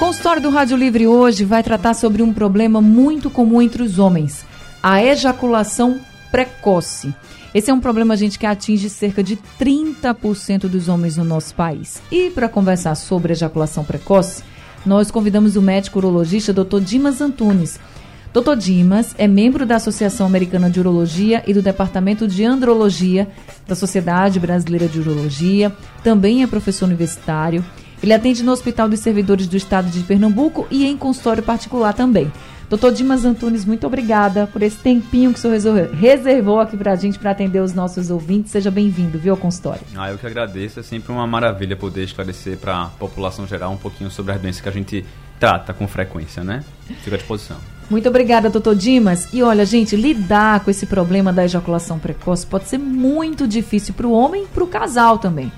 Consultório do Rádio Livre hoje vai tratar sobre um problema muito comum entre os homens: a ejaculação precoce. Esse é um problema, gente, que atinge cerca de 30% dos homens no nosso país. E para conversar sobre ejaculação precoce, nós convidamos o médico urologista Dr. Dimas Antunes. Dr. Dimas é membro da Associação Americana de Urologia e do Departamento de Andrologia da Sociedade Brasileira de Urologia. Também é professor universitário. Ele atende no Hospital dos Servidores do Estado de Pernambuco e em consultório particular também. Doutor Dimas Antunes, muito obrigada por esse tempinho que o senhor reservou aqui para a gente para atender os nossos ouvintes. Seja bem-vindo, viu, ao consultório. Ah, eu que agradeço. É sempre uma maravilha poder esclarecer para a população geral um pouquinho sobre as doenças que a gente trata com frequência, né? Fico à disposição. Muito obrigada, doutor Dimas. E olha, gente, lidar com esse problema da ejaculação precoce pode ser muito difícil para o homem e para o casal também.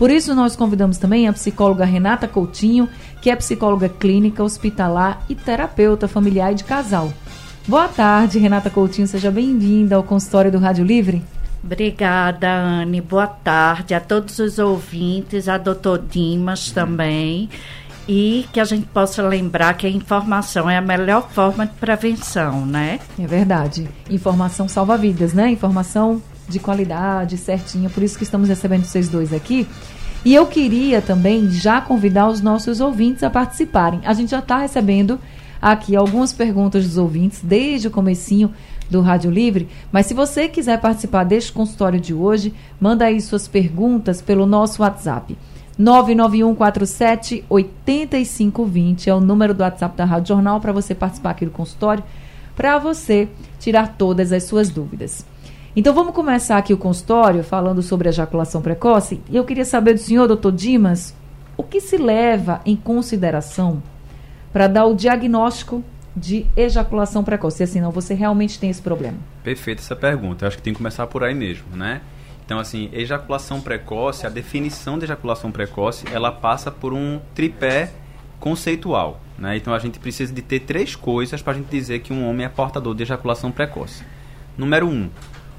Por isso, nós convidamos também a psicóloga Renata Coutinho, que é psicóloga clínica, hospitalar e terapeuta familiar e de casal. Boa tarde, Renata Coutinho, seja bem-vinda ao consultório do Rádio Livre. Obrigada, Anne. Boa tarde a todos os ouvintes, a doutor Dimas também. E que a gente possa lembrar que a informação é a melhor forma de prevenção, né? É verdade. Informação salva vidas, né? Informação de qualidade, certinha. Por isso que estamos recebendo vocês dois aqui. E eu queria também já convidar os nossos ouvintes a participarem. A gente já está recebendo aqui algumas perguntas dos ouvintes desde o comecinho do Rádio Livre, mas se você quiser participar deste consultório de hoje, manda aí suas perguntas pelo nosso WhatsApp. 99147 8520 é o número do WhatsApp da Rádio Jornal para você participar aqui do consultório, para você tirar todas as suas dúvidas. Então vamos começar aqui o consultório falando sobre a ejaculação precoce. E eu queria saber do senhor, doutor Dimas, o que se leva em consideração para dar o diagnóstico de ejaculação precoce? Assim, não, você realmente tem esse problema? Perfeita essa pergunta. Eu acho que tem que começar por aí mesmo, né? Então, assim, ejaculação precoce, a definição de ejaculação precoce, ela passa por um tripé conceitual, né? Então, a gente precisa de ter três coisas para a gente dizer que um homem é portador de ejaculação precoce. Número um,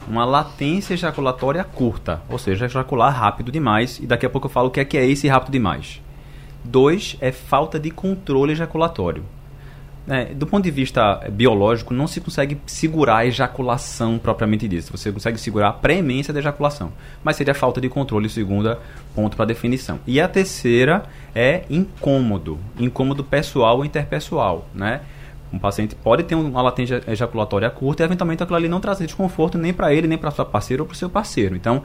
uma latência ejaculatória curta, ou seja, ejacular rápido demais, e daqui a pouco eu falo o que é que é esse rápido demais. Dois é falta de controle ejaculatório. É, do ponto de vista biológico, não se consegue segurar a ejaculação propriamente dita. Você consegue segurar a premência da ejaculação. Mas seria falta de controle, segunda ponto para definição. E a terceira é incômodo. Incômodo pessoal ou interpessoal. Né? Um paciente pode ter uma latência ejaculatória curta e eventualmente aquilo ali não trazer desconforto nem para ele, nem para sua parceira ou para o seu parceiro. Então,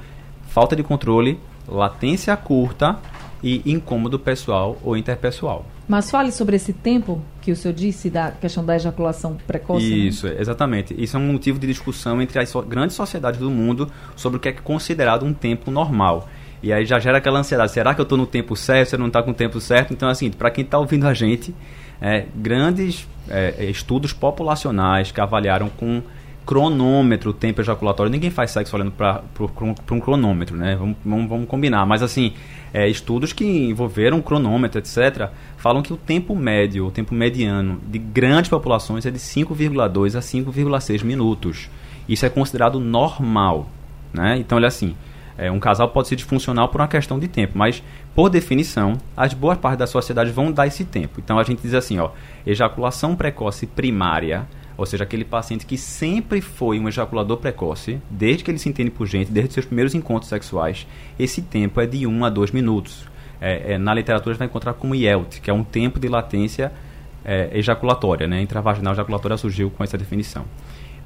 falta de controle, latência curta e incômodo pessoal ou interpessoal. Mas fale sobre esse tempo que o senhor disse da questão da ejaculação precoce. Né? Isso, né? exatamente. Isso é um motivo de discussão entre as grandes sociedades do mundo sobre o que é considerado um tempo normal. E aí já gera aquela ansiedade, será que eu estou no tempo certo, eu não está com o tempo certo? Então, assim, para quem está ouvindo a gente, é, grandes é, estudos populacionais que avaliaram com cronômetro o tempo ejaculatório. Ninguém faz sexo olhando para um cronômetro, né? Vamos, vamos, vamos, combinar. Mas, assim, é, estudos que envolveram cronômetro, etc., falam que o tempo médio, o tempo mediano de grandes populações é de 5,2 a 5,6 minutos. Isso é considerado normal, né? Então, olha assim, é, um casal pode ser disfuncional por uma questão de tempo, mas, por definição, as boas partes da sociedade vão dar esse tempo. Então, a gente diz assim, ó, ejaculação precoce primária, ou seja, aquele paciente que sempre foi um ejaculador precoce, desde que ele se entende por gente, desde seus primeiros encontros sexuais, esse tempo é de 1 a 2 minutos. É, é, na literatura, a gente vai encontrar como IELT, que é um tempo de latência é, ejaculatória, né? Intravaginal ejaculatória surgiu com essa definição.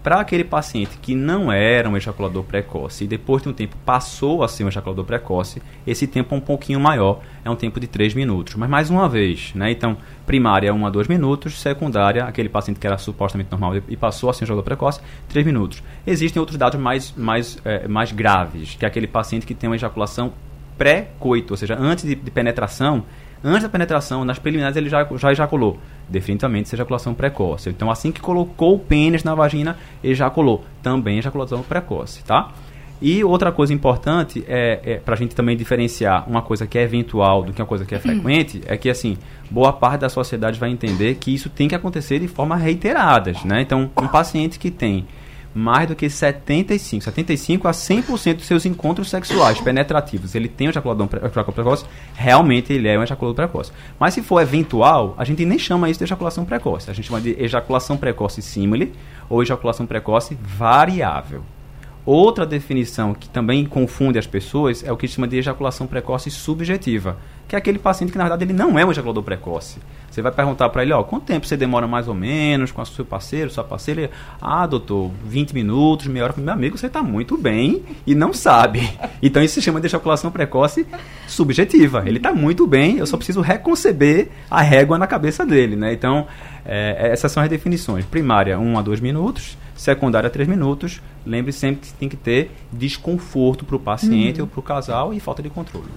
Para aquele paciente que não era um ejaculador precoce e depois de um tempo passou a ser um ejaculador precoce, esse tempo é um pouquinho maior, é um tempo de 3 minutos. Mas mais uma vez, né? Então, primária 1 a 2 minutos, secundária, aquele paciente que era supostamente normal e passou a ser um ejaculador precoce, 3 minutos. Existem outros dados mais, mais, é, mais graves, que é aquele paciente que tem uma ejaculação pré-coito, ou seja, antes de, de penetração, antes da penetração, nas preliminares, ele já, já ejaculou. Definitivamente, isso é ejaculação precoce. Então, assim que colocou o pênis na vagina, ejaculou. Também ejaculação precoce, tá? E outra coisa importante é, é para a gente também diferenciar uma coisa que é eventual do que uma coisa que é frequente, é que assim boa parte da sociedade vai entender que isso tem que acontecer de forma reiteradas, né? Então, um paciente que tem mais do que 75, 75 a 100% dos seus encontros sexuais penetrativos, ele tem um ejaculador precoce, realmente ele é um ejaculador precoce. Mas se for eventual, a gente nem chama isso de ejaculação precoce, a gente chama de ejaculação precoce simile ou ejaculação precoce variável. Outra definição que também confunde as pessoas é o que se chama de ejaculação precoce subjetiva, que é aquele paciente que na verdade ele não é um ejaculador precoce. Você vai perguntar para ele, ó, quanto tempo você demora mais ou menos com o seu parceiro, sua parceira? Ah, doutor, 20 minutos, meia hora. Meu amigo, você está muito bem e não sabe. Então isso se chama de ejaculação precoce subjetiva. Ele está muito bem, eu só preciso reconceber a régua na cabeça dele, né? Então, é, essas são as definições. Primária, 1 a 2 minutos secundária 3 minutos. Lembre sempre que tem que ter desconforto para o paciente uhum. ou para o casal e falta de controle.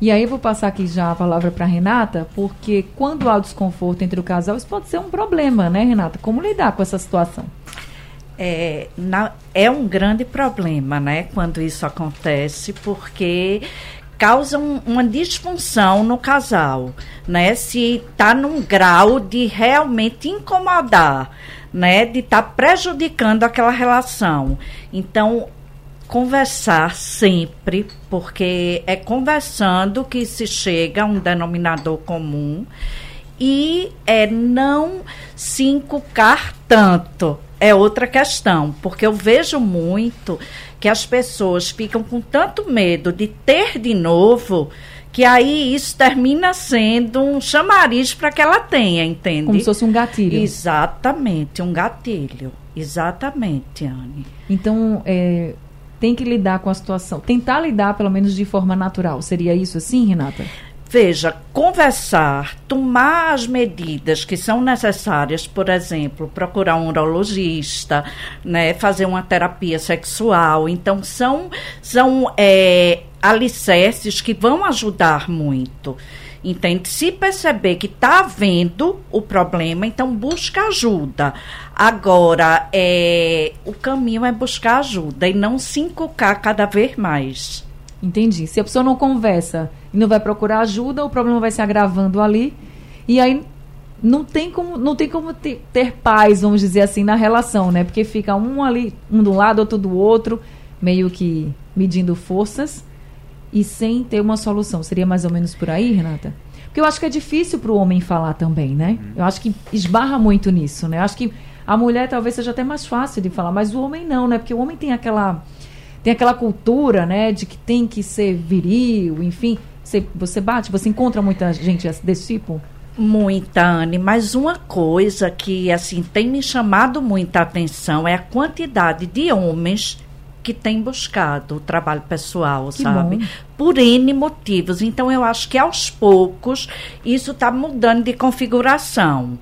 E aí eu vou passar aqui já a palavra para Renata, porque quando há desconforto entre o casal, isso pode ser um problema, né, Renata? Como lidar com essa situação? É, na, é um grande problema, né, quando isso acontece, porque causa um, uma disfunção no casal, né? Se está num grau de realmente incomodar, né? De estar tá prejudicando aquela relação. Então, conversar sempre, porque é conversando que se chega a um denominador comum e é não se encucar tanto. É outra questão, porque eu vejo muito que as pessoas ficam com tanto medo de ter de novo que aí isso termina sendo um chamariz para que ela tenha, entende? Como se fosse um gatilho. Exatamente, um gatilho. Exatamente, Anne. Então, é, tem que lidar com a situação, tentar lidar pelo menos de forma natural. Seria isso assim, Renata? Veja, conversar, tomar as medidas que são necessárias, por exemplo, procurar um urologista, né, fazer uma terapia sexual. Então, são, são é, alicerces que vão ajudar muito. Entende? Se perceber que está havendo o problema, então busca ajuda. Agora, é, o caminho é buscar ajuda e não se encucar cada vez mais. Entendi. Se a pessoa não conversa e não vai procurar ajuda, o problema vai se agravando ali. E aí não tem como, não tem como ter, ter paz, vamos dizer assim, na relação, né? Porque fica um ali, um do lado, outro do outro, meio que medindo forças e sem ter uma solução. Seria mais ou menos por aí, Renata? Porque eu acho que é difícil para o homem falar também, né? Uhum. Eu acho que esbarra muito nisso, né? Eu acho que a mulher talvez seja até mais fácil de falar, mas o homem não, né? Porque o homem tem aquela tem aquela cultura, né, de que tem que ser viril, enfim. Você, você bate, você encontra muita gente desse tipo? Muita, Anne, mas uma coisa que assim tem me chamado muita atenção é a quantidade de homens que tem buscado o trabalho pessoal, que sabe? Bom. Por N motivos. Então, eu acho que aos poucos isso está mudando de configuração.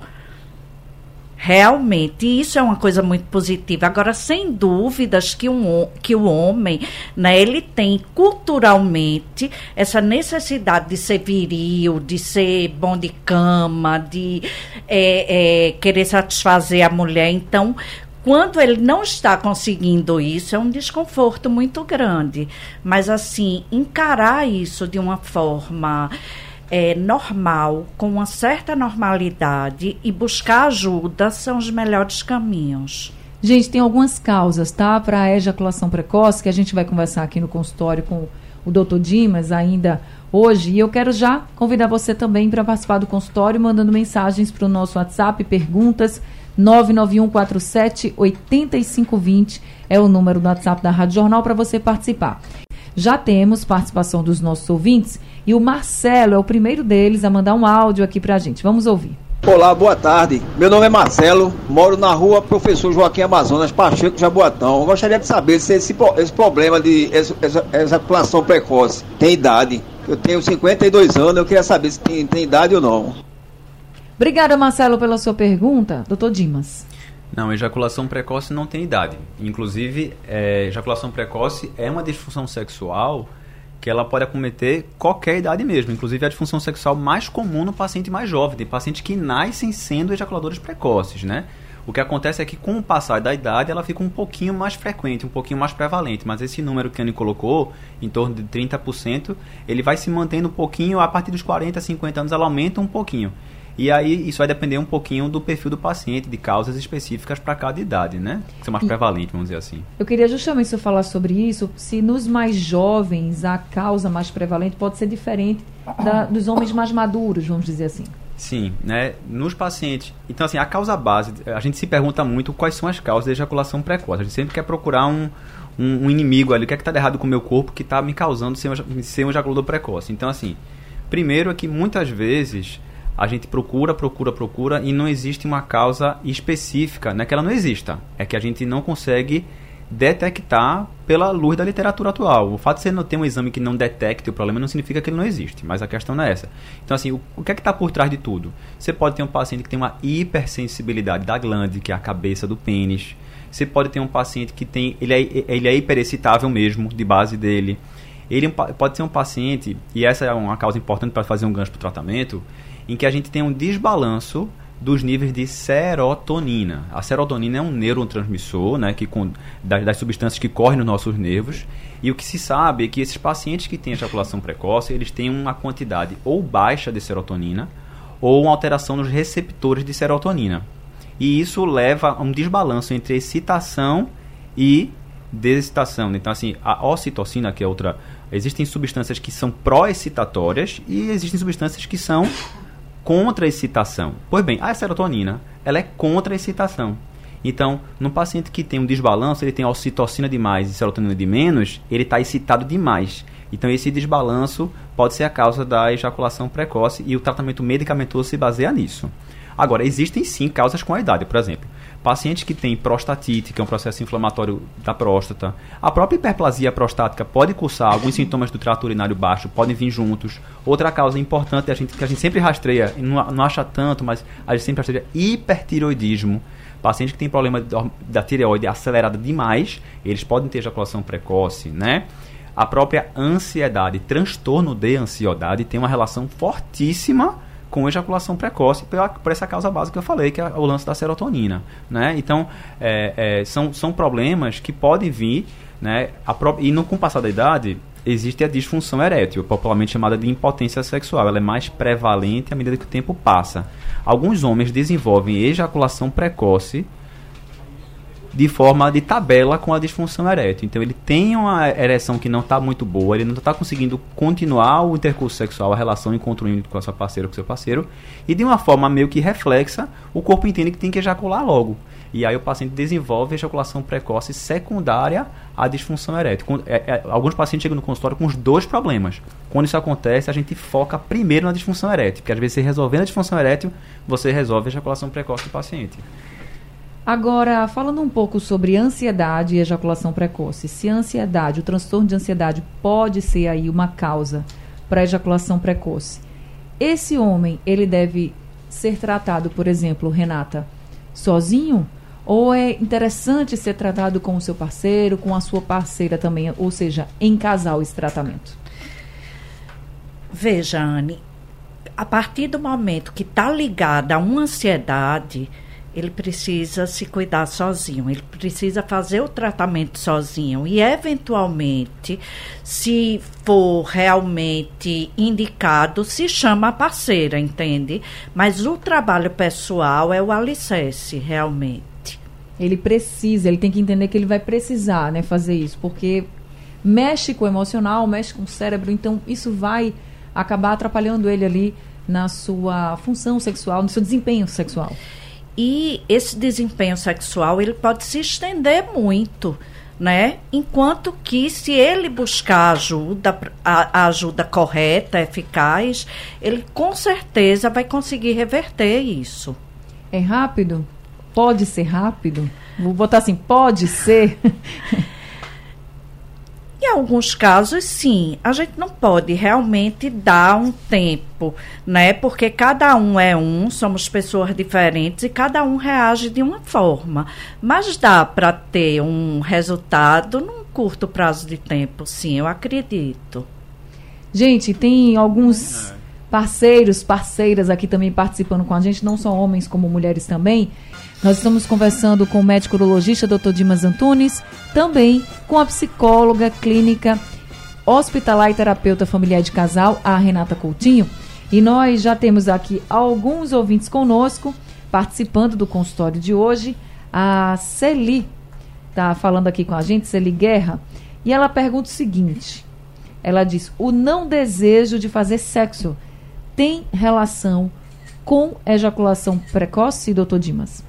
Realmente, isso é uma coisa muito positiva. Agora, sem dúvidas que, um, que o homem, né, ele tem culturalmente essa necessidade de ser viril, de ser bom de cama, de é, é, querer satisfazer a mulher. Então, quando ele não está conseguindo isso, é um desconforto muito grande. Mas, assim, encarar isso de uma forma é, normal, com uma certa normalidade e buscar ajuda são os melhores caminhos. Gente, tem algumas causas, tá? Para a ejaculação precoce, que a gente vai conversar aqui no consultório com o doutor Dimas ainda hoje. E eu quero já convidar você também para participar do consultório, mandando mensagens para o nosso WhatsApp, perguntas 99147 8520 é o número do WhatsApp da Rádio Jornal para você participar. Já temos participação dos nossos ouvintes e o Marcelo é o primeiro deles a mandar um áudio aqui para a gente. Vamos ouvir. Olá, boa tarde. Meu nome é Marcelo, moro na rua Professor Joaquim Amazonas, Pacheco Jaboatão. Eu gostaria de saber se esse, esse problema de ejaculação precoce tem idade. Eu tenho 52 anos, eu queria saber se tem, tem idade ou não. Obrigada, Marcelo, pela sua pergunta. Doutor Dimas. Não, ejaculação precoce não tem idade. Inclusive, é, ejaculação precoce é uma disfunção sexual que ela pode acometer qualquer idade mesmo, inclusive a disfunção sexual mais comum no paciente mais jovem, tem pacientes que nascem sendo ejaculadores precoces, né? O que acontece é que com o passar da idade ela fica um pouquinho mais frequente, um pouquinho mais prevalente, mas esse número que a Anne colocou, em torno de 30%, ele vai se mantendo um pouquinho, a partir dos 40, 50 anos ela aumenta um pouquinho. E aí isso vai depender um pouquinho do perfil do paciente, de causas específicas para cada idade, né? Que são mais prevalentes, vamos dizer assim. Eu queria justamente se eu falar sobre isso, se nos mais jovens a causa mais prevalente pode ser diferente da, dos homens mais maduros, vamos dizer assim. Sim, né? Nos pacientes. Então, assim, a causa base, a gente se pergunta muito quais são as causas de ejaculação precoce. A gente sempre quer procurar um, um, um inimigo ali, o que é que está errado com o meu corpo que está me causando ser ser um ejaculador precoce. Então, assim, primeiro é que muitas vezes a gente procura, procura, procura e não existe uma causa específica, não é que ela não exista, é que a gente não consegue detectar pela luz da literatura atual. O fato de você não ter um exame que não detecte o problema não significa que ele não existe, mas a questão não é essa. Então, assim, o, o que é que está por trás de tudo? Você pode ter um paciente que tem uma hipersensibilidade da glande, que é a cabeça do pênis. Você pode ter um paciente que tem, ele é, ele é hiperexcitável mesmo, de base dele. Ele pode ser um paciente, e essa é uma causa importante para fazer um gancho para o tratamento, em que a gente tem um desbalanço dos níveis de serotonina. A serotonina é um neurotransmissor né, que, com, das, das, substâncias que correm nos nossos nervos. E o que se sabe é que esses pacientes que têm ejaculação precoce, eles têm uma quantidade ou baixa de serotonina ou uma alteração nos receptores de serotonina. E isso leva a um desbalanço entre excitação e desexcitação. Então, assim, a ocitocina, que é outra. Existem substâncias que são pró-excitatórias e existem substâncias que são contra a excitação. Pois bem, a serotonina, ela é contra a excitação. Então, no paciente que tem um desbalanço, ele tem ocitocina demais e serotonina de menos, ele está excitado demais. Então, esse desbalanço pode ser a causa da ejaculação precoce e o tratamento medicamentoso se baseia nisso. Agora, existem sim causas com a idade, por exemplo. Pacientes que têm prostatite, que é um processo inflamatório da próstata. A própria hiperplasia prostática pode cursar, alguns sintomas do trato urinário baixo podem vir juntos. Outra causa importante a gente, que a gente sempre rastreia, não, não acha tanto, mas a gente sempre rastreia hipertiroidismo. Pacientes que têm problema da tireoide acelerada demais, eles podem ter ejaculação precoce, né? A própria ansiedade, transtorno de ansiedade, tem uma relação fortíssima com ejaculação precoce por, por, essa causa básica que eu falei, que é o lance da serotonina. Né? Então, é, é, são, são problemas que podem vir, né? Pro, e no, com o passar da idade, existe a disfunção erétil, popularmente chamada de impotência sexual. Ela é mais prevalente à medida que o tempo passa. Alguns homens desenvolvem ejaculação precoce de forma de tabela com a disfunção erétil. Então ele tem uma ereção que não está muito boa, ele não está conseguindo continuar o intercurso sexual, a relação encontro íntimo com a sua parceira ou com seu parceiro, e de uma forma meio que reflexa, o corpo entende que tem que ejacular logo. E aí o paciente desenvolve ejaculação precoce secundária à disfunção erétil. É, é, alguns pacientes chegam no consultório com os dois problemas. Quando isso acontece, a gente foca primeiro na disfunção erétil, porque às vezes você resolvendo a disfunção erétil, você resolve a ejaculação precoce do paciente. Agora, falando um pouco sobre ansiedade e ejaculação precoce, se a ansiedade, o transtorno de ansiedade pode ser aí uma causa para ejaculação precoce, esse homem, ele deve ser tratado, por exemplo, Renata, sozinho? Ou é interessante ser tratado com o seu parceiro, com a sua parceira também, ou seja, em casal esse tratamento? Veja, Anne, a partir do momento que está ligada a uma ansiedade, ele precisa se cuidar sozinho, ele precisa fazer o tratamento sozinho e, eventualmente, se for realmente indicado, se chama parceira, entende? Mas o trabalho pessoal é o alicerce, realmente. Ele precisa, ele tem que entender que ele vai precisar né, fazer isso, porque mexe com o emocional, mexe com o cérebro, então isso vai acabar atrapalhando ele ali na sua função sexual, no seu desempenho sexual. E esse desempenho sexual ele pode se estender muito, né? Enquanto que se ele buscar ajuda, a, a ajuda correta, eficaz, ele com certeza vai conseguir reverter isso. É rápido? Pode ser rápido? Vou botar assim, pode ser. Em alguns casos, sim, a gente não pode realmente dar um tempo, né? Porque cada um é um, somos pessoas diferentes e cada um reage de uma forma. Mas dá para ter um resultado num curto prazo de tempo, sim, eu acredito. Gente, tem alguns parceiros, parceiras aqui também participando com a gente, não só homens como mulheres também. Nós estamos conversando com o médico urologista Dr. Dimas Antunes, também com a psicóloga clínica hospitalar e terapeuta familiar de casal, a Renata Coutinho. E nós já temos aqui alguns ouvintes conosco, participando do consultório de hoje. A Celi está falando aqui com a gente, Celi Guerra, e ela pergunta o seguinte: ela diz, o não desejo de fazer sexo tem relação com ejaculação precoce, doutor Dimas?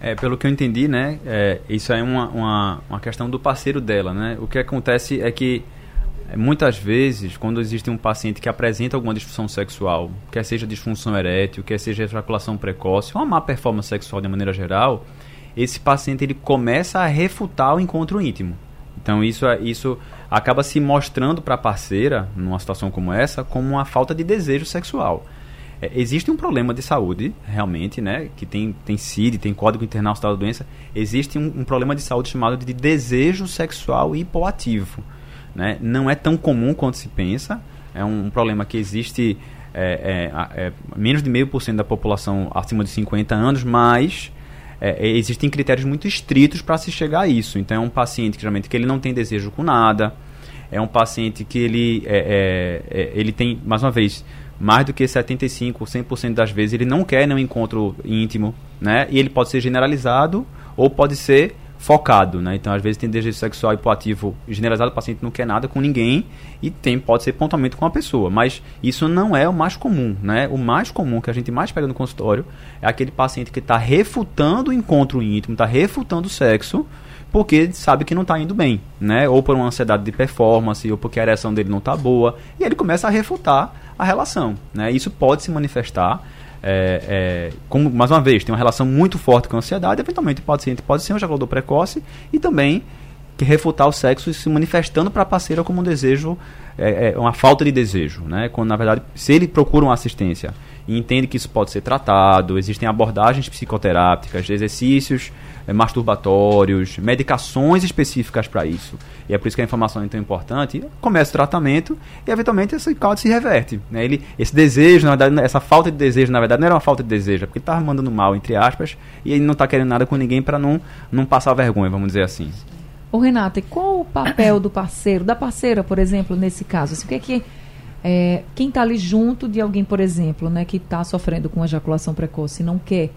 É, pelo que eu entendi, né, é, isso é uma, uma, uma questão do parceiro dela, né? O que acontece é que é, muitas vezes, quando existe um paciente que apresenta alguma disfunção sexual, quer seja disfunção erétil, quer seja ejaculação precoce, uma má performance sexual de maneira geral, esse paciente ele começa a refutar o encontro íntimo. Então isso, é, isso acaba se mostrando para a parceira, numa situação como essa, como uma falta de desejo sexual. É, existe um problema de saúde, realmente, né, que tem, tem CID, tem Código Internacional da Doença, existe um, um problema de saúde chamado de desejo sexual hipoativo. Né? Não é tão comum quanto se pensa, é um, um problema que existe é, é, é, menos de meio por cento da população acima de 50 anos, mas é, é, existem critérios muito estritos para se chegar a isso. Então é um paciente que geralmente que ele não tem desejo com nada, é um paciente que ele, é, é, é ele tem, mais uma vez, mais do que 75, 100% das vezes ele não quer nenhum encontro íntimo, né? E ele pode ser generalizado ou pode ser focado, né? Então, às vezes tem desejo sexual hipoativo generalizado, o paciente não quer nada com ninguém e tem pode ser pontualmente com a pessoa, mas isso não é o mais comum, né? O mais comum que a gente mais pega no consultório é aquele paciente que está refutando o encontro íntimo, está refutando o sexo, porque sabe que não está indo bem, né? Ou por uma ansiedade de performance, ou porque a ereção dele não está boa, e ele começa a refutar a relação, né? Isso pode se manifestar é, é, como, mais uma vez, tem uma relação muito forte com a ansiedade, eventualmente o paciente pode ser um ejaculador precoce e também que refutar o sexo se manifestando para a parceira como um desejo, é, é, uma falta de desejo, né? Quando na verdade, se ele procura uma assistência e entende que isso pode ser tratado, existem abordagens psicoterápicas, exercícios é, masturbatórios, medicações específicas para isso. E é por isso que a informação é tão importante. Começa o tratamento e eventualmente esse caldo se reverte. Né? Ele, esse desejo, na verdade, essa falta de desejo, na verdade, não era uma falta de desejo, é porque ele estava mandando mal, entre aspas, e ele não está querendo nada com ninguém para não, não passar vergonha, vamos dizer assim. Ô Renata, e qual o papel do parceiro, da parceira, por exemplo, nesse caso? Assim, o que é que é, quem está ali junto de alguém, por exemplo, né, que está sofrendo com ejaculação precoce e não quer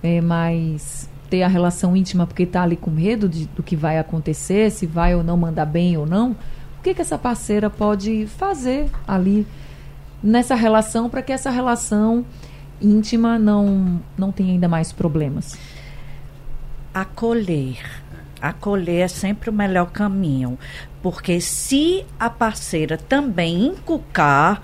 é, mais ter a relação íntima porque está ali com medo de, do que vai acontecer, se vai ou não mandar bem ou não, o que, que essa parceira pode fazer ali nessa relação para que essa relação íntima não, não tenha ainda mais problemas? Acolher. Acolher é sempre o melhor caminho. Porque se a parceira também inculcar,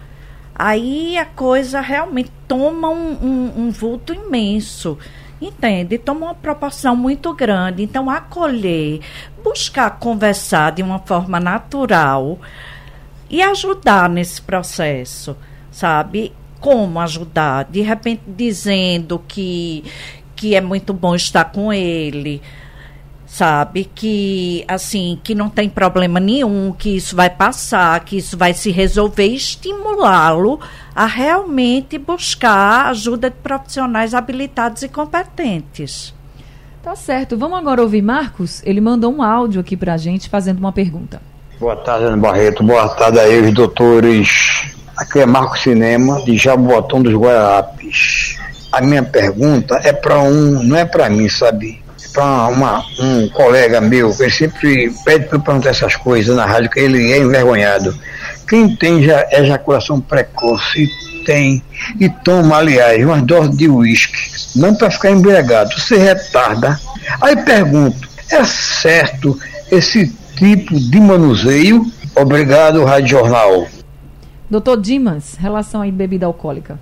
aí a coisa realmente toma um, um, um vulto imenso. Entende? Toma uma proporção muito grande. Então, acolher, buscar conversar de uma forma natural e ajudar nesse processo, sabe? Como ajudar? De repente, dizendo que, que é muito bom estar com ele sabe? Que assim que não tem problema nenhum que isso vai passar que isso vai se resolver estimulá-lo a realmente buscar ajuda de profissionais habilitados e competentes. Tá certo. Vamos agora ouvir Marcos? Ele mandou um áudio aqui para a gente fazendo uma pergunta. Boa tarde Ana Barreto. Boa tarde aí os doutores. Aqui é Marcos Cinema de Jaboatão dos Guararapes a minha pergunta é para um não é para mim sabe para um colega meu, ele sempre pede para eu perguntar essas coisas na rádio, que ele é envergonhado. Quem tem já ejaculação precoce tem e toma, aliás, uma dose de uísque, não para ficar embriagado, se retarda. Aí pergunto, é certo esse tipo de manuseio? Obrigado, Rádio Jornal. Doutor Dimas, relação aí bebida alcoólica.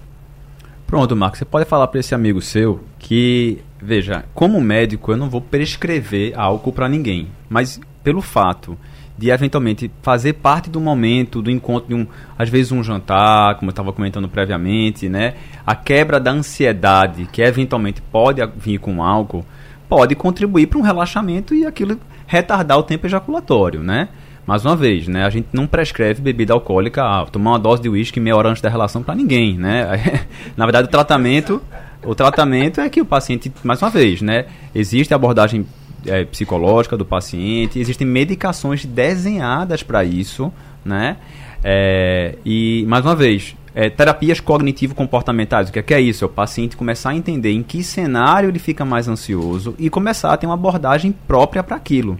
Pronto, Marcos, você pode falar para esse amigo seu que, veja, como médico eu não vou prescrever álcool para ninguém, mas pelo fato de eventualmente fazer parte do momento, do encontro de um, às vezes um jantar, como eu estava comentando previamente, né? A quebra da ansiedade que eventualmente pode vir com álcool, pode contribuir para um relaxamento e aquilo retardar o tempo ejaculatório, né? mais uma vez, né, a gente não prescreve bebida alcoólica, ah, tomar uma dose de uísque meia hora antes da relação para ninguém, né? Na verdade, o tratamento, o tratamento é que o paciente, mais uma vez, né, existe a abordagem é, psicológica do paciente, existem medicações desenhadas para isso, né? É, e mais uma vez, é, terapias cognitivo-comportamentais, o que é, que é isso? É o paciente começar a entender em que cenário ele fica mais ansioso e começar a ter uma abordagem própria para aquilo.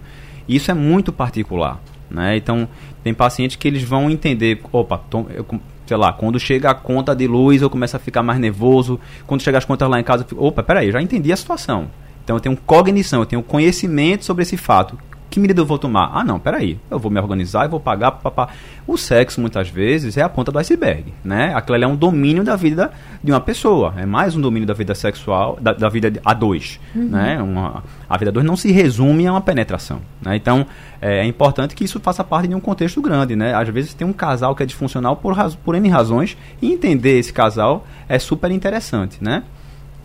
Isso é muito particular. Né? Então, tem pacientes que eles vão entender, opa, eu, sei lá, quando chega a conta de luz eu começo a ficar mais nervoso, quando chega as contas lá em casa, eu fico, opa, peraí, eu já entendi a situação. Então eu tenho cognição, eu tenho conhecimento sobre esse fato. Que medida eu vou tomar? Ah, não, peraí. Eu vou me organizar e vou pagar. Papá. O sexo, muitas vezes, é a ponta do iceberg. Né? Aquilo é um domínio da vida de uma pessoa. É mais um domínio da vida sexual, da, da vida a dois. Uhum. Né? Uma, a vida a dois não se resume a uma penetração. Né? Então, é, é, importante que isso faça parte de um contexto grande. Né? Às vezes tem um casal que é disfuncional por, por N razões e entender esse casal é super interessante. Né?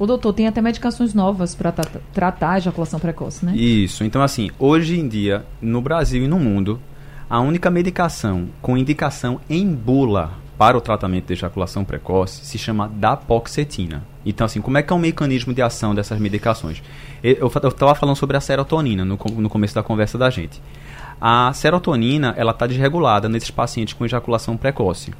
O doutor tem até medicações novas para tratar a ejaculação precoce, né? Isso. Então, assim, hoje em dia, no Brasil e no mundo, a única medicação com indicação em bula para o tratamento de ejaculação precoce se chama dapoxetina. Então, assim, como é que é o mecanismo de ação dessas medicações? Eu estava falando sobre a serotonina no, no começo da conversa da gente. A serotonina, ela está desregulada nesses pacientes com ejaculação precoce.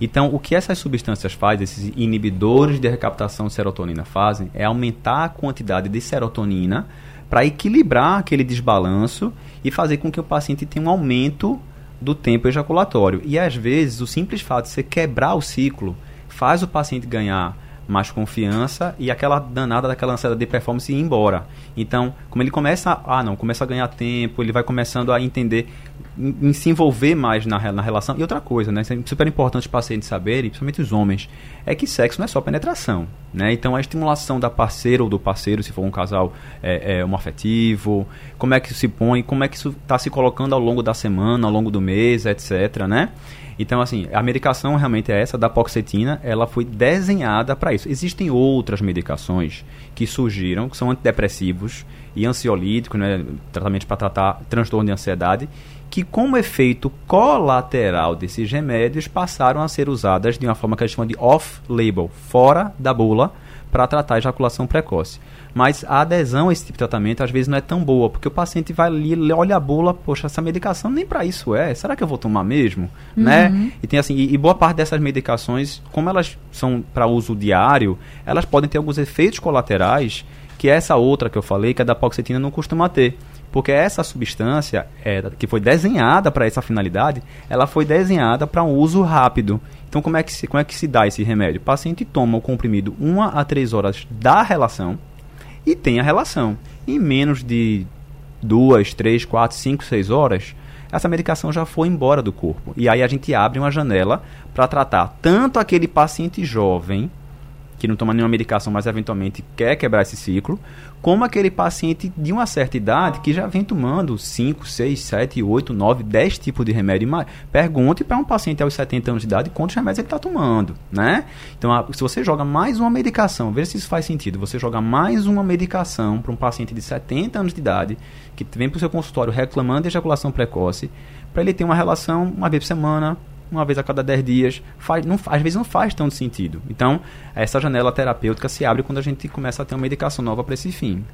Então, o que essas substâncias fazem, esses inibidores de recaptação de serotonina fazem, é aumentar a quantidade de serotonina para equilibrar aquele desbalanço e fazer com que o paciente tenha um aumento do tempo ejaculatório. E às vezes, o simples fato de você quebrar o ciclo faz o paciente ganhar mais confiança e aquela danada daquela ansiedade de performance ir embora. Então, como ele começa a, ah, não, começa a ganhar tempo, ele vai começando a entender, em, em se envolver mais na, na relação. E outra coisa, né, é super importante os pacientes saberem, principalmente os homens, é que sexo não é só penetração, né? Então, a estimulação da parceira ou do parceiro, se for um casal é, é, afetivo, como é que isso se põe, como é que isso está se colocando ao longo da semana, ao longo do mês, etc, né? Então, assim, a medicação realmente é essa, da poxetina, ela foi desenhada para isso. Existem outras medicações que surgiram, que são antidepressivos e ansiolíticos, né, tratamento para tratar transtorno de ansiedade, que como efeito colateral desses remédios passaram a ser usadas de uma forma que a gente chama de off-label, fora da bula, para tratar a ejaculação precoce. Mas a adesão a esse tipo de tratamento às vezes não é tão boa, porque o paciente vai ali, olha a bula, poxa, essa medicação nem para isso é. Será que eu vou tomar mesmo? Né? Uhum. Né? E tem assim, e, e, boa parte dessas medicações, como elas são para uso diário, elas podem ter alguns efeitos colaterais que essa outra que eu falei, que a da poxetina não costuma ter. Porque essa substância, é, que foi desenhada para essa finalidade, ela foi desenhada para um uso rápido. Então, como é, que se, como é que se dá esse remédio? O paciente toma o comprimido uma a três horas da relação, e tem a relação. Em menos de duas, três, quatro, cinco, seis horas, essa medicação já foi embora do corpo. E aí a gente abre uma janela para tratar tanto aquele paciente jovem que não toma nenhuma medicação, mas eventualmente quer quebrar esse ciclo, como aquele paciente de uma certa idade que já vem tomando 5, 6, 7, 8, 9, 10 tipos de remédio. Pergunte para um paciente aos 70 anos de idade quantos remédios ele está tomando, né? Então, se você joga mais uma medicação, veja se isso faz sentido, você joga mais uma medicação para um paciente de 70 anos de idade que vem para o seu consultório reclamando de ejaculação precoce, para ele ter uma relação uma vez por semana, uma vez a cada 10 dias, faz, não, às vezes não faz tanto sentido. Então, essa janela terapêutica se abre quando a gente começa a ter uma medicação nova para esse fim.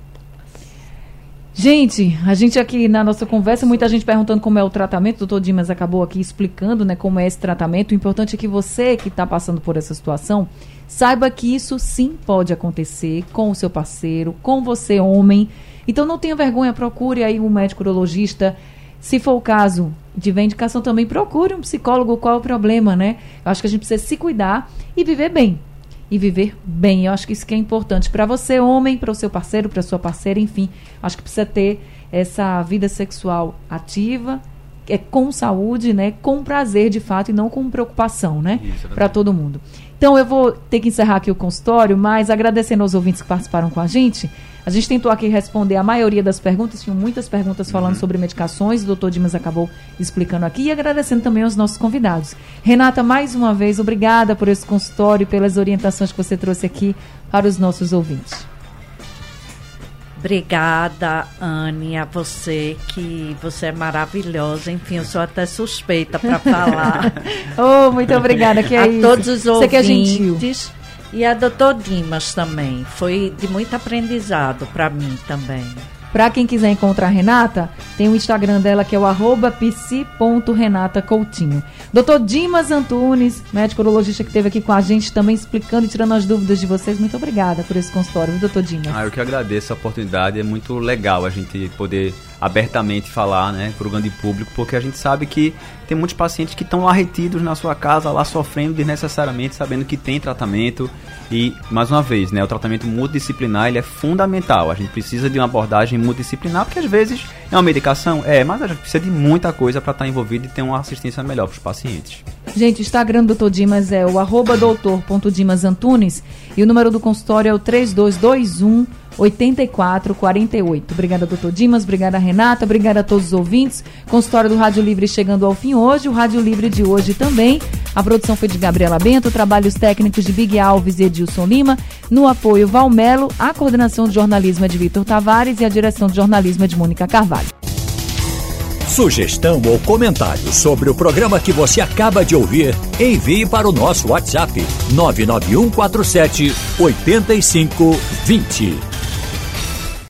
Gente, a gente aqui na nossa conversa, muita gente perguntando como é o tratamento, o doutor Dimas acabou aqui explicando né, como é esse tratamento. O importante é que você que está passando por essa situação saiba que isso sim pode acontecer com o seu parceiro, com você, homem. Então não tenha vergonha, procure aí um médico urologista. Se for o caso, tiver indicação também, procure um psicólogo, qual é o problema, né? Eu acho que a gente precisa se cuidar e viver bem. E viver bem. Eu acho que isso que é importante para você, homem, para o seu parceiro, para sua parceira, enfim. Acho que precisa ter essa vida sexual ativa, é com saúde, né? Com prazer de fato e não com preocupação, né? Para todo mundo. Então eu vou ter que encerrar aqui o consultório, mas agradecendo aos ouvintes que participaram com a gente. A gente tentou aqui responder a maioria das perguntas, tinham muitas perguntas falando uhum. sobre medicações, o doutor Dimas acabou explicando aqui e agradecendo também aos nossos convidados. Renata, mais uma vez, obrigada por esse consultório e pelas orientações que você trouxe aqui para os nossos ouvintes. Obrigada, Anne, a você, que você é maravilhosa. Enfim, eu sou até suspeita para falar. oh, muito obrigada, que é a isso. todos os você ouvintes. Que é gentil. E a doutor Dimas também. Foi de muito aprendizado para mim também. Para quem quiser encontrar a Renata, tem o Instagram dela que é o arroba psi.renatacoutinho. Doutor Dimas Antunes, médico urologista que esteve aqui com a gente também explicando e tirando as dúvidas de vocês. Muito obrigada por esse consultório, doutor Dimas. Ah, eu que agradeço a oportunidade. É muito legal a gente poder abertamente falar, né, para o grande público, porque a gente sabe que tem muitos pacientes que estão lá retidos na sua casa, lá sofrendo desnecessariamente, sabendo que tem tratamento e, mais uma vez, né, o tratamento multidisciplinar ele é fundamental. A gente precisa de uma abordagem multidisciplinar, porque às vezes é uma medicação, é, mas a gente precisa de muita coisa para estar envolvido e ter uma assistência melhor para os pacientes. Gente, o Instagram do Dr. Dimas é o doutor.dimasantunes e o número do consultório é o 3221 8448. Obrigada, doutor Dimas. Obrigada, Renata. Obrigada a todos os ouvintes. Consultório do Rádio Livre chegando ao fim hoje. O Rádio Livre de hoje também. A produção foi de Gabriela Bento, trabalhos técnicos de Big Alves e Edilson Lima. No apoio, Valmelo. A coordenação de jornalismo é de Vitor Tavares e a direção de jornalismo é de Mônica Carvalho. Sugestão ou comentário sobre o programa que você acaba de ouvir, envie para o nosso WhatsApp 99147 8520.